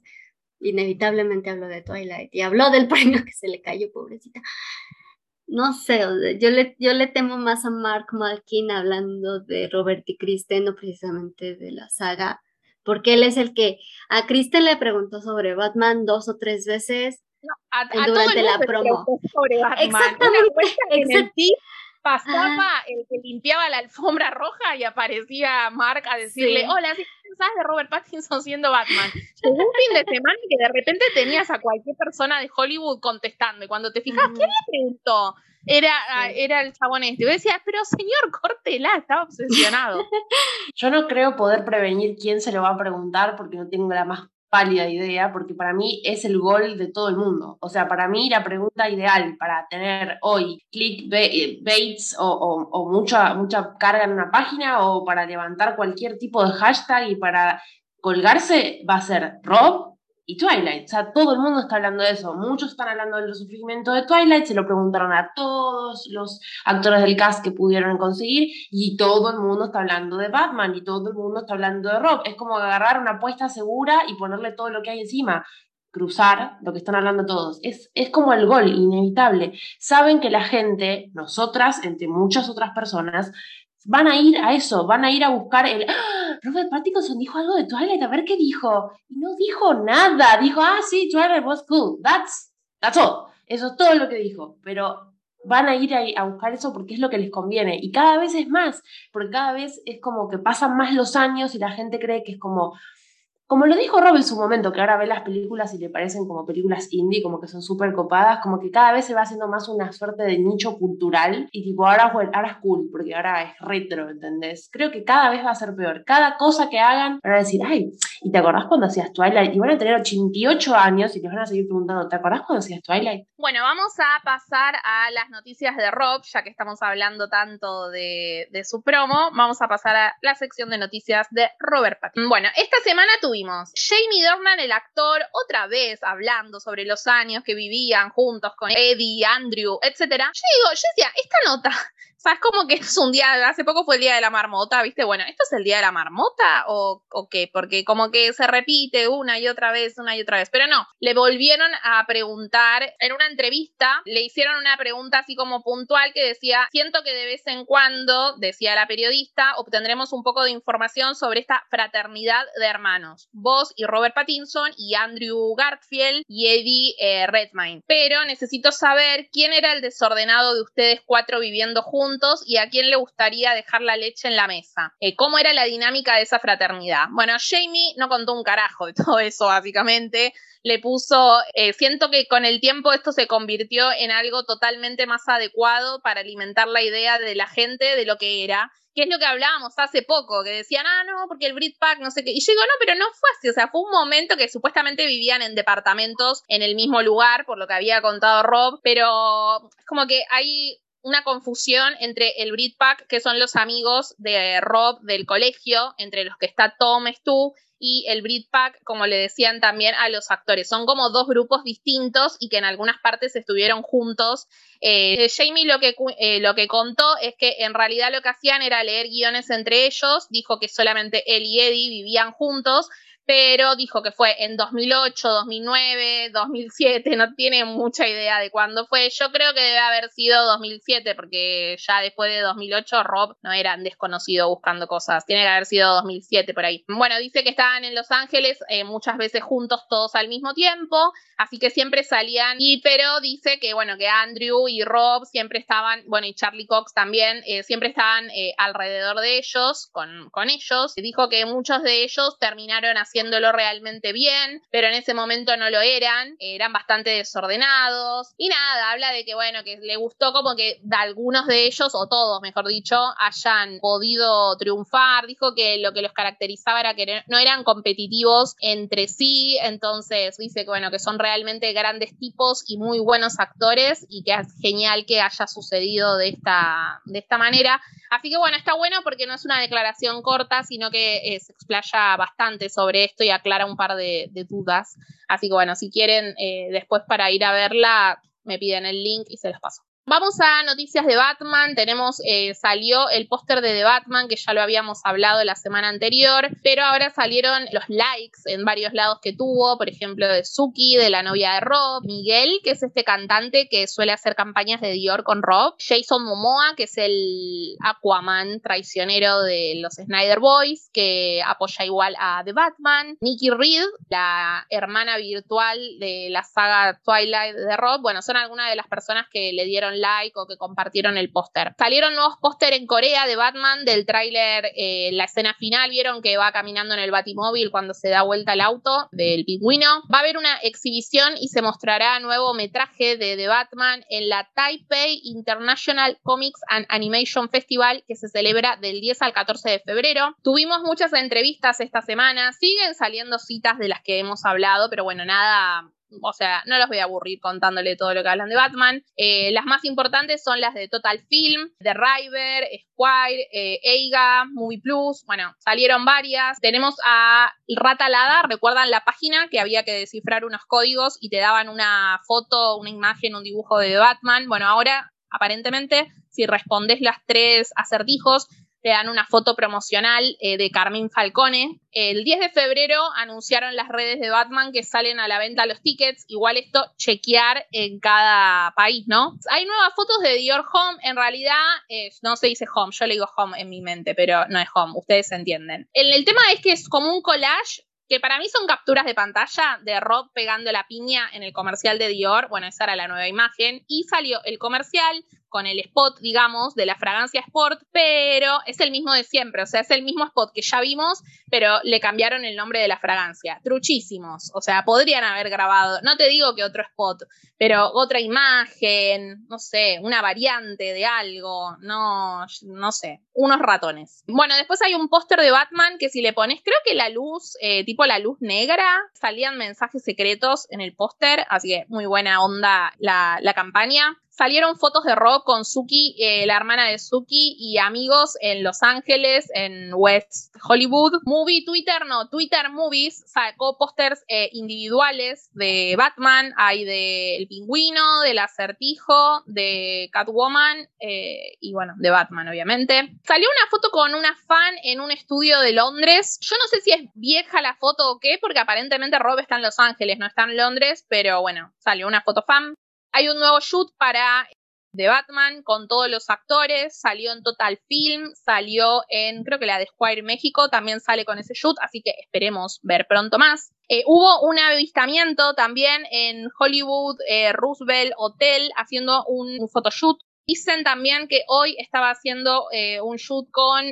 inevitablemente habló de Twilight y habló del premio que se le cayó, pobrecita. No sé, yo le, yo le temo más a Mark Malkin hablando de Robert y Kristen, no precisamente de la saga, porque él es el que a Kristen le preguntó sobre Batman dos o tres veces durante la promo. Exactamente, pasaba el que limpiaba la alfombra roja y aparecía Mark a decirle, hola, ¿sí pensás de Robert Pattinson siendo Batman? Llegó un fin de semana que de repente tenías a cualquier persona de Hollywood contestando y cuando te fijas, ¿quién le preguntó? Era, era el chabón este. Y decía, pero señor, córtela, estaba obsesionado. Yo no creo poder prevenir quién se lo va a preguntar porque no tengo la más pálida idea, porque para mí es el gol de todo el mundo. O sea, para mí la pregunta ideal para tener hoy clickbaits o, o, o mucha, mucha carga en una página o para levantar cualquier tipo de hashtag y para colgarse va a ser Rob y Twilight. O sea, todo el mundo está hablando de eso. Muchos están hablando del sufrimiento de Twilight, se lo preguntaron a todos los actores del cast que pudieron conseguir y todo el mundo está hablando de Batman y todo el mundo está hablando de Rob. Es como agarrar una apuesta segura y ponerle todo lo que hay encima. Cruzar lo que están hablando todos. Es, es como el gol, inevitable. Saben que la gente, nosotras, entre muchas otras personas, van a ir a eso, van a ir a buscar el, ¡Ah! Robert Pattinson dijo algo de Twilight, a ver qué dijo. Y no dijo nada, dijo, ah, sí, Twilight was cool, that's, that's all. Eso es todo lo que dijo, pero van a ir a, a, buscar eso porque es lo que les conviene. Y cada vez es más, porque cada vez es como que pasan más los años y la gente cree que es como, como lo dijo Rob en su momento, que ahora ve las películas y le parecen como películas indie, como que son súper copadas, como que cada vez se va haciendo más una suerte de nicho cultural y tipo, ahora, es cool, porque ahora es retro, ¿entendés? Creo que cada vez va a ser peor. Cada cosa que hagan van a decir, ay, ¿y te acordás cuando hacías Twilight? Y van a tener 88 años y les van a seguir preguntando, ¿te acordás cuando hacías Twilight? Bueno, vamos a pasar a las noticias de Rob, ya que estamos hablando tanto de, de su promo, vamos a pasar a la sección de noticias de Robert Pattinson. Bueno, esta semana tuvimos Jamie Dornan, el actor, otra vez hablando sobre los años que vivían juntos con Eddie, Andrew, etc. Yo digo, yo decía, esta nota o sea, es como que es un día, hace poco fue el día de la marmota, ¿viste? Bueno, ¿esto es el día de la marmota o, o, qué? Porque como que se repite una y otra vez, una y otra vez. Pero no, le volvieron a preguntar en una entrevista, le hicieron una pregunta así como puntual que decía, siento que de vez en cuando, decía la periodista, obtendremos un poco de información sobre esta fraternidad de hermanos. Vos y Robert Pattinson y Andrew Garfield y Eddie eh, Redmayne. Pero necesito saber quién era el desordenado de ustedes cuatro viviendo juntos y a quién le gustaría dejar la leche en la mesa. Eh, ¿Cómo era la dinámica de esa fraternidad? Bueno, Jamie no contó un carajo de todo eso, básicamente. Le puso, eh, siento que con el tiempo esto se convirtió en algo totalmente más adecuado para alimentar la idea de la gente de lo que era que es lo que hablábamos hace poco, que decían, ah, no, porque el Britpack, no sé qué. Y yo digo, no, pero no fue así. O sea, fue un momento que supuestamente vivían en departamentos en el mismo lugar, por lo que había contado Rob, pero es como que hay una confusión entre el Britpack, que son los amigos de Rob del colegio, entre los que está Tom, Stu, y el Britpack, como le decían también a los actores. Son como dos grupos distintos y que en algunas partes estuvieron juntos. Eh, Jamie lo que, eh, lo que contó es que en realidad lo que hacían era leer guiones entre ellos. Dijo que solamente él y Eddie vivían juntos pero dijo que fue en 2008, 2009, 2007, no tiene mucha idea de cuándo fue. Yo creo que debe haber sido 2007, porque ya después de 2008 Rob no era desconocido buscando cosas, tiene que haber sido 2007 por ahí. Bueno, dice que estaban en Los Ángeles eh, muchas veces juntos todos al mismo tiempo, así que siempre salían, y pero dice que bueno, que Andrew y Rob siempre estaban, bueno, y Charlie Cox también, eh, siempre estaban eh, alrededor de ellos, con, con ellos. Dijo que muchos de ellos terminaron haciendo haciéndolo realmente bien, pero en ese momento no lo eran, eran bastante desordenados. Y nada, habla de que, bueno, que le gustó como que de algunos de ellos, o todos, mejor dicho, hayan podido triunfar. Dijo que lo que los caracterizaba era que no eran competitivos entre sí, entonces dice que, bueno, que son realmente grandes tipos y muy buenos actores y que es genial que haya sucedido de esta, de esta manera. Así que bueno, está bueno porque no es una declaración corta, sino que eh, se explaya bastante sobre esto y aclara un par de, dudas. Así que bueno, si quieren eh, después para ir a verla, me piden el link y se los paso. Vamos a noticias de Batman. Tenemos, eh, salió el póster de The Batman, que ya lo habíamos hablado la semana anterior, pero ahora salieron los likes en varios lados que tuvo, por ejemplo, de Suki, de la novia de Rob, Miguel, que es este cantante que suele hacer campañas de Dior con Rob, Jason Momoa, que es el Aquaman traicionero de los Snyder Boys, que apoya igual a The Batman, Nikki Reed, la hermana virtual de la saga Twilight de Rob, bueno, son algunas de las personas que le dieron like o que compartieron el póster. Salieron nuevos póster en Corea de Batman del tráiler, eh, la escena final, vieron que va caminando en el batimóvil cuando se da vuelta el auto del pingüino. Va a haber una exhibición y se mostrará nuevo metraje de The Batman en la Taipei International Comics and Animation Festival que se celebra del 10 al 14 de febrero. Tuvimos muchas entrevistas esta semana, siguen saliendo citas de las que hemos hablado, pero bueno, nada o sea, no los voy a aburrir contándole todo lo que hablan de Batman. Eh, las más importantes son las de Total Film, The River, Squire, eh, Eiga, Movie Plus. Bueno, salieron varias. Tenemos a Ratalada, recuerdan la página que había que descifrar unos códigos y te daban una foto, una imagen, un dibujo de Batman. Bueno, ahora aparentemente, si respondes las tres acertijos, te dan una foto promocional eh, de Carmín Falcone. El 10 de febrero anunciaron las redes de Batman que salen a la venta los tickets. Igual esto chequear en cada país, ¿no? Hay nuevas fotos de Dior Home. En realidad no se dice Home, yo le digo Home en mi mente, pero no es Home, ustedes entienden. El tema es que es como un collage que para mí son capturas de pantalla de Rob pegando la piña en el comercial de Dior. Bueno, esa era la nueva imagen. Y salió el comercial con el spot, digamos, de la fragancia Sport, pero es el mismo de siempre, o sea, es el mismo spot que ya vimos, pero le cambiaron el nombre de la fragancia. Truchísimos, o sea, podrían haber grabado, no te digo que otro spot, pero otra imagen, no sé, una variante de algo, no, no sé, unos ratones. Bueno, después hay un póster de Batman que si le pones, creo que la luz, eh, tipo la luz negra, salían mensajes secretos en el póster, así que muy buena onda la, la campaña. Salieron fotos de Rob con Suki, eh, la hermana de Suki, y amigos en Los Ángeles, en West Hollywood. Movie Twitter, no, Twitter Movies sacó pósters eh, individuales de Batman, hay de El Pingüino, del Acertijo, de Catwoman eh, y bueno, de Batman, obviamente. Salió una foto con una fan en un estudio de Londres. Yo no sé si es vieja la foto o qué, porque aparentemente Rob está en Los Ángeles, no está en Londres, pero bueno, salió una foto fan. Hay un nuevo shoot para de Batman con todos los actores, salió en Total Film, salió en, creo que la de Squire México también sale con ese shoot, así que esperemos ver pronto más. Eh, hubo un avistamiento también en Hollywood eh, Roosevelt Hotel haciendo un, un, photoshoot. Dicen también que hoy estaba haciendo eh, un shoot con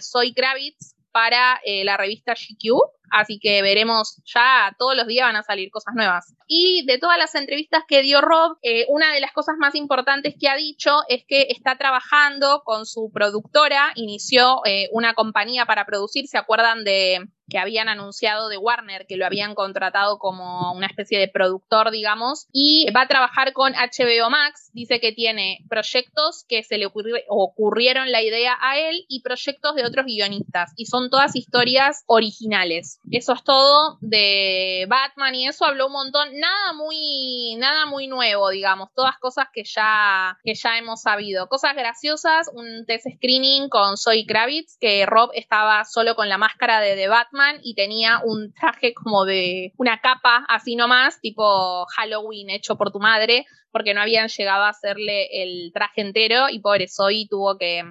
Zoe Kravitz para la revista GQ, Así que veremos, ya todos los días van a salir cosas nuevas. Y de todas las entrevistas que dio Rob, eh, una de las cosas más importantes que ha dicho es que está trabajando con su productora, inició eh, una compañía para producir, ¿se acuerdan de que habían anunciado de Warner, que lo habían contratado como una especie de productor, digamos, y va a trabajar con HBO Max. Dice que tiene proyectos que se le ocurrieron la idea a él y proyectos de otros guionistas, y son todas historias originales. Eso es todo de Batman y eso habló un montón. Nada muy, nada muy nuevo, digamos. Todas cosas que ya, que ya hemos sabido. Cosas graciosas, un test screening con Zoe Kravitz, que Rob estaba solo con la máscara de The Batman y tenía un traje como de una capa así nomás, tipo Halloween hecho por tu madre, porque no habían llegado a hacerle el traje entero y pobre Zoe tuvo que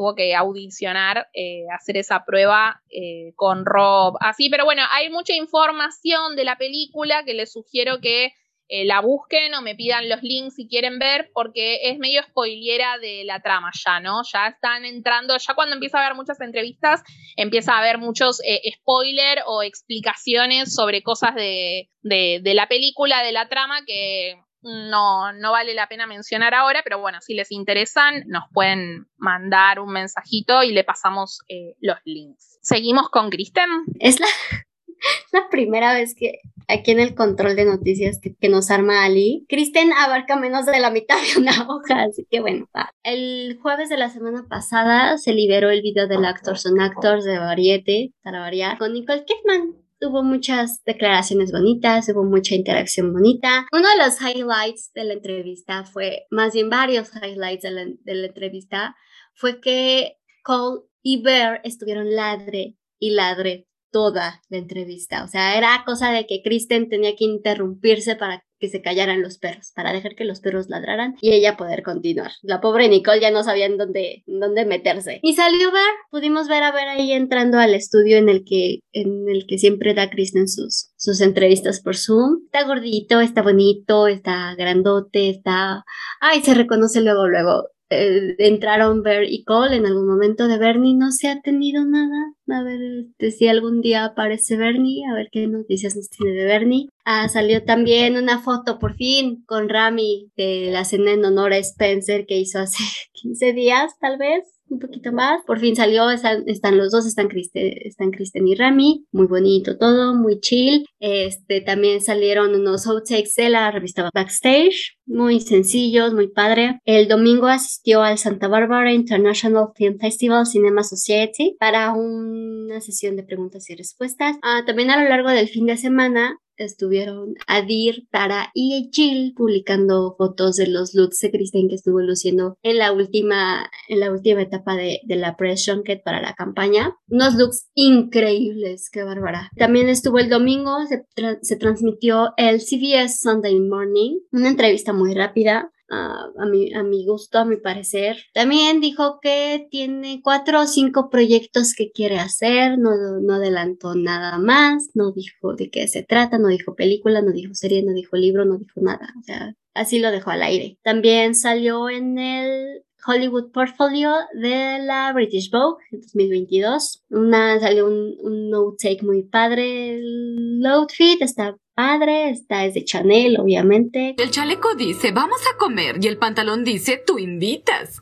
tuvo que audicionar, eh, hacer esa prueba eh, con Rob. Así, pero bueno, hay mucha información de la película que les sugiero que eh, la busquen o me pidan los links si quieren ver, porque es medio spoilera de la trama ya, ¿no? Ya están entrando, ya cuando empieza a haber muchas entrevistas, empieza a haber muchos spoilers o explicaciones sobre cosas de, de la película, de la trama, que no, no vale la pena mencionar ahora, pero bueno, si les interesan, nos pueden mandar un mensajito y le pasamos eh, los links. Seguimos con Kristen. Es la, la primera vez que aquí en el control de noticias que, nos arma Ali, Kristen abarca menos de la mitad de una hoja, así que bueno, va. El jueves de la semana pasada se liberó el video del Actors on Actors de Variete, para variar, con Nicole Kidman hubo muchas declaraciones bonitas, hubo mucha interacción bonita. Uno de los highlights de la entrevista fue, más bien varios highlights de la, de la entrevista, fue que Cole y Bear estuvieron ladre y ladre toda la entrevista. O sea, era cosa de que Kristen tenía que interrumpirse para que se callaran los perros, para dejar que los perros ladraran y ella poder continuar. La pobre Nicole ya no sabía en dónde, dónde meterse. Y salió ver, pudimos ver a ver ahí entrando al estudio en el que, en el que siempre da Kristen sus, sus entrevistas por Zoom. Está gordito, está bonito, está grandote, está... Ay, se reconoce luego, luego. Eh, entraron Ver y Cole en algún momento de Bernie, no se ha tenido nada. A ver este, si algún día aparece Bernie, a ver qué noticias nos tiene de Bernie. Ah, salió también una foto por fin con Rami de la cena en honor a Spencer que hizo hace 15 días, tal vez un poquito más. Por fin salió, están, los dos, están Kristen, están Kristen y Rami, muy bonito todo, muy chill. Este, también salieron unos outtakes de la revista Backstage, muy sencillos, muy padre. El domingo asistió al Santa Barbara International Film Festival Cinema Society para una sesión de preguntas y respuestas. Ah, también a lo largo del fin de semana estuvieron Adir, Tara y Jill publicando fotos de los looks de Kristen que estuvo luciendo en la última, en la última etapa de, de la press junket para la campaña. Unos looks increíbles, qué bárbara. También estuvo el domingo, se, se transmitió el CBS Sunday Morning, una entrevista muy rápida a, mi, a mi gusto, a mi parecer. También dijo que tiene cuatro o cinco proyectos que quiere hacer, no, no adelantó nada más, no dijo de qué se trata, no dijo película, no dijo serie, no dijo libro, no dijo nada. O sea, así lo dejó al aire. También salió en el Hollywood Portfolio de la British Vogue en 2022. Una, salió un, un no take muy padre. El outfit está padre, esta es de Chanel, obviamente. El chaleco dice, vamos a comer, y el pantalón dice, tú invitas.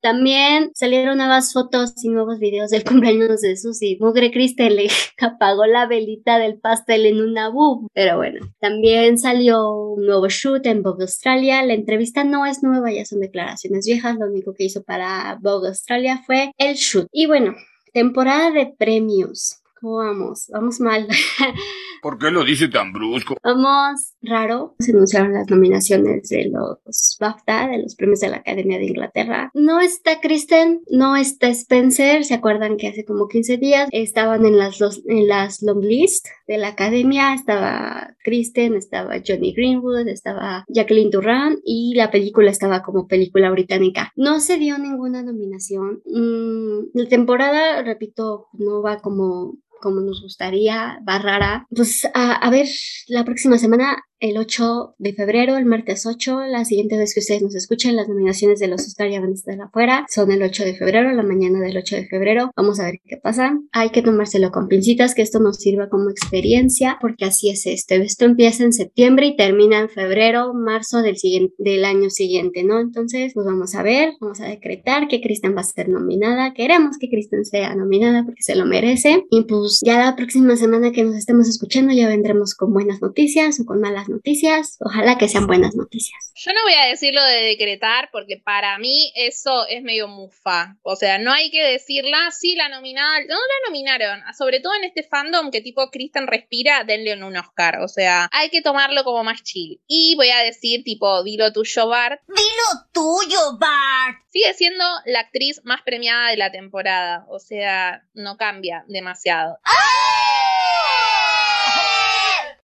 También salieron nuevas fotos y nuevos videos del cumpleaños de Susie. Mugre Kristen le apagó la velita del pastel en una boob. Pero bueno, también salió un nuevo shoot en Vogue Australia. La entrevista no es nueva, ya son declaraciones viejas. Lo único que hizo para Vogue Australia fue el shoot. Y bueno, temporada de premios. ¿Cómo vamos? Vamos mal. ¿Por qué lo dice tan brusco? Vamos raro. Se anunciaron las nominaciones de los BAFTA, de los premios de la Academia de Inglaterra. No está Kristen, no está Spencer. ¿Se acuerdan que hace como 15 días estaban en las, dos, en las long list de la Academia? Estaba Kristen, estaba Johnny Greenwood, estaba Jacqueline Durran y la película estaba como película británica. No se dio ninguna nominación. Mm, la temporada, repito, no va como como nos gustaría, va. Pues a, a, ver, la próxima semana el 8 de febrero, el martes 8, la siguiente vez que ustedes nos escuchen, las nominaciones de los Oscar ya van a estar afuera, son el 8 de febrero, la mañana del 8 de febrero, vamos a ver qué pasa. Hay que tomárselo con pincitas, que esto nos sirva como experiencia, porque así es esto. Esto empieza en septiembre y termina en febrero, marzo del, siguiente, del año siguiente, ¿no? Entonces, pues vamos a ver, vamos a decretar que Kristen va a ser nominada, queremos que Kristen sea nominada porque se lo merece, y pues ya la próxima semana que nos estemos escuchando ya vendremos con buenas noticias o con malas noticias. Ojalá que sean buenas noticias. Yo no voy a decir lo de decretar porque para mí eso es medio mufa. O sea, no hay que decirla, sí la nominaron, no la nominaron, sobre todo en este fandom que tipo Kristen respira, denle un Oscar. O sea, hay que tomarlo como más chill. Y voy a decir tipo, dilo tuyo Bart. Dilo tuyo Bart. Sigue siendo la actriz más premiada de la temporada. O sea, no cambia demasiado.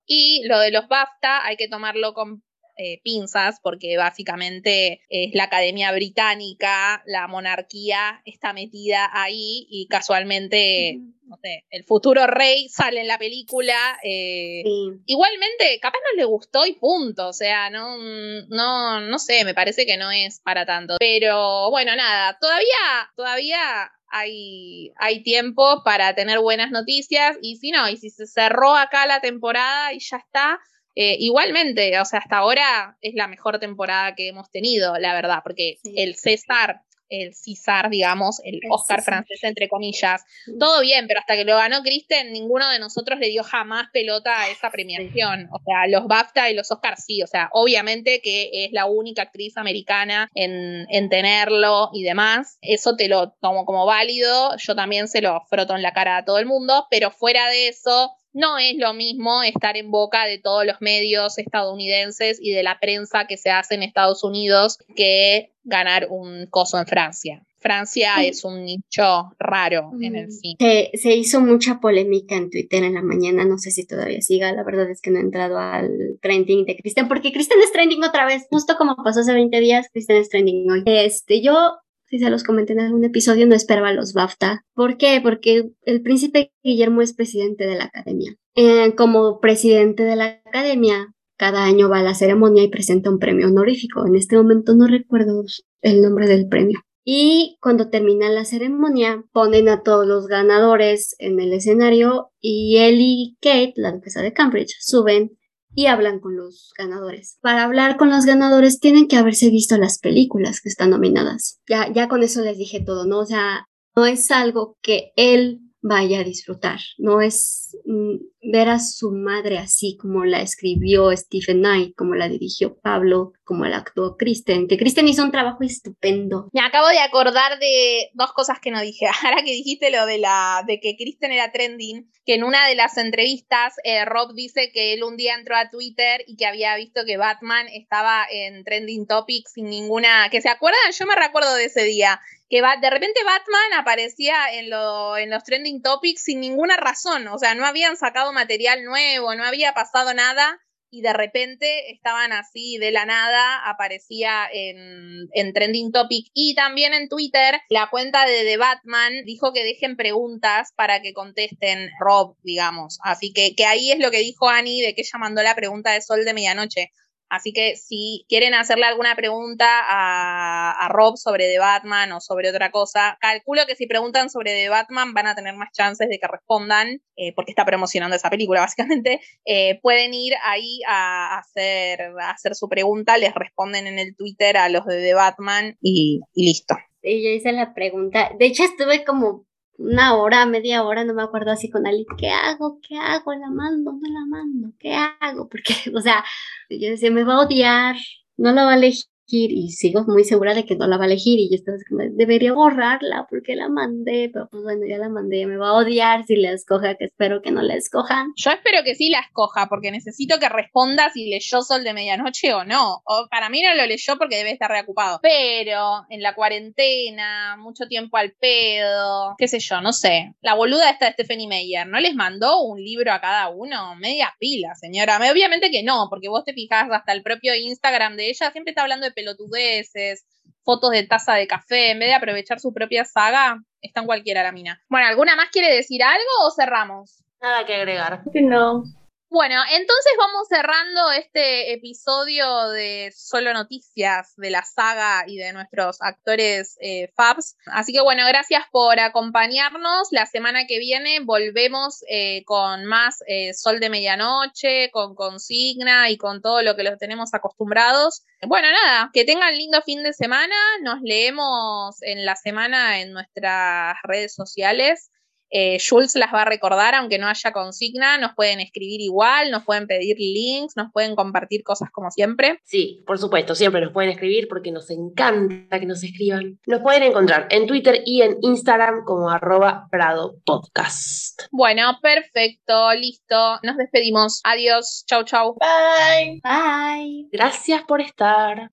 Y lo de los BAFTA hay que tomarlo con eh, pinzas porque básicamente es la Academia Británica, la monarquía está metida ahí y casualmente, no sé, el futuro rey sale en la película. Eh, Sí. Igualmente, capaz no le gustó y punto, o sea, no, no, no sé, me parece que no es para tanto. Pero bueno, nada, todavía, todavía hay, hay tiempo para tener buenas noticias y si no, y si se cerró acá la temporada y ya está, eh, igualmente, o sea, hasta ahora es la mejor temporada que hemos tenido, la verdad, porque el César, el César, digamos, el, El Oscar César. francés, entre comillas, todo bien, pero hasta que lo ganó Kristen, ninguno de nosotros le dio jamás pelota a esa premiación. O sea, los BAFTA y los Oscars sí, o sea, obviamente que es la única actriz americana en, en tenerlo y demás. Eso te lo tomo como válido, yo también se lo froto en la cara a todo el mundo, pero fuera de eso, no es lo mismo estar en boca de todos los medios estadounidenses y de la prensa que se hace en Estados Unidos que ganar un coso en Francia. Francia Sí. es un nicho raro en el cine. Se, se hizo mucha polémica en Twitter en la mañana, no sé si todavía siga, la verdad es que no he entrado al trending de Kristen, porque Kristen es trending otra vez, justo como pasó hace 20 días, Kristen es trending hoy. Este, yo, si se los comenté en algún episodio, no esperaba los BAFTA. ¿Por qué? Porque el príncipe Guillermo es presidente de la academia. Eh, como presidente de la academia, cada año va a la ceremonia y presenta un premio honorífico. En este momento no recuerdo el nombre del premio. Y cuando termina la ceremonia, ponen a todos los ganadores en el escenario y él y Kate, la duquesa de Cambridge, suben y hablan con los ganadores. Para hablar con los ganadores tienen que haberse visto las películas que están nominadas. Ya, ya con eso les dije todo, ¿no? O sea, no es algo que él vaya a disfrutar, no es ver a su madre así como la escribió Stephen Knight, como la dirigió Pablo, como la actuó Kristen, que Kristen hizo un trabajo estupendo. Me acabo de acordar de dos cosas que no dije. Ahora que dijiste lo de la de que Kristen era trending, que en una de las entrevistas eh, Rob dice que él un día entró a Twitter y que había visto que Batman estaba en trending topics sin ninguna, que se acuerdan, yo me recuerdo de ese día, que de repente Batman aparecía en, lo, en los trending topics sin ninguna razón, o sea, no habían sacado material nuevo, no había pasado nada y de repente estaban así de la nada, aparecía en, en Trending Topic y también en Twitter. La cuenta de The Batman dijo que dejen preguntas para que contesten Rob, digamos. Así que, que ahí es lo que dijo Annie de que ella mandó la pregunta de Sol de Medianoche. Así que si quieren hacerle alguna pregunta a, Rob sobre The Batman o sobre otra cosa, calculo que si preguntan sobre The Batman van a tener más chances de que respondan, eh, porque está promocionando esa película básicamente. Eh, pueden ir ahí a hacer, hacer su pregunta, les responden en el Twitter a los de The Batman y, y listo. Y yo hice la pregunta. De hecho, estuve como una hora, media hora, no me acuerdo así con Ali, ¿qué hago? ¿Qué hago? ¿La mando? ¿No la mando? ¿Qué hago? Porque, o sea, yo decía, me va a odiar, no la va a elegir y sigo muy segura de que no la va a elegir y yo estaba como, debería borrarla porque la mandé, pero pues bueno, ya la mandé, me va a odiar si la escoja, que espero que no la escojan. Yo espero que sí la escoja porque necesito que responda si leyó Sol de Medianoche o no. O para mí no lo leyó porque debe estar reocupado. Pero en la cuarentena, mucho tiempo al pedo, qué sé yo, no sé. La boluda esta de Stephanie Meyer, ¿no les mandó un libro a cada uno? Media pila, señora. Obviamente que no, porque vos te fijás hasta el propio Instagram de ella, siempre está hablando de pelotudeces, fotos de taza de café, en vez de aprovechar su propia saga, está en cualquiera la mina. Bueno, ¿alguna más quiere decir algo o cerramos? Nada que agregar. No. Bueno, entonces vamos cerrando este episodio de Solo Noticias de la saga y de nuestros actores eh, Fabs. Así que bueno, gracias por acompañarnos. La semana que viene volvemos eh, con más eh, Sol de Medianoche, con consigna y con todo lo que los tenemos acostumbrados. Bueno, nada, que tengan lindo fin de semana. Nos leemos en la semana en nuestras redes sociales. Eh, Jules las va a recordar, aunque no haya consigna, nos pueden escribir igual, nos pueden pedir links, nos pueden compartir cosas como siempre. Sí, por supuesto, siempre nos pueden escribir porque nos encanta que nos escriban. Nos pueden encontrar en Twitter y en Instagram como arroba Prado Podcast. Bueno, perfecto, listo. Nos despedimos. Adiós, chau, chau. Bye. Bye. Gracias por estar.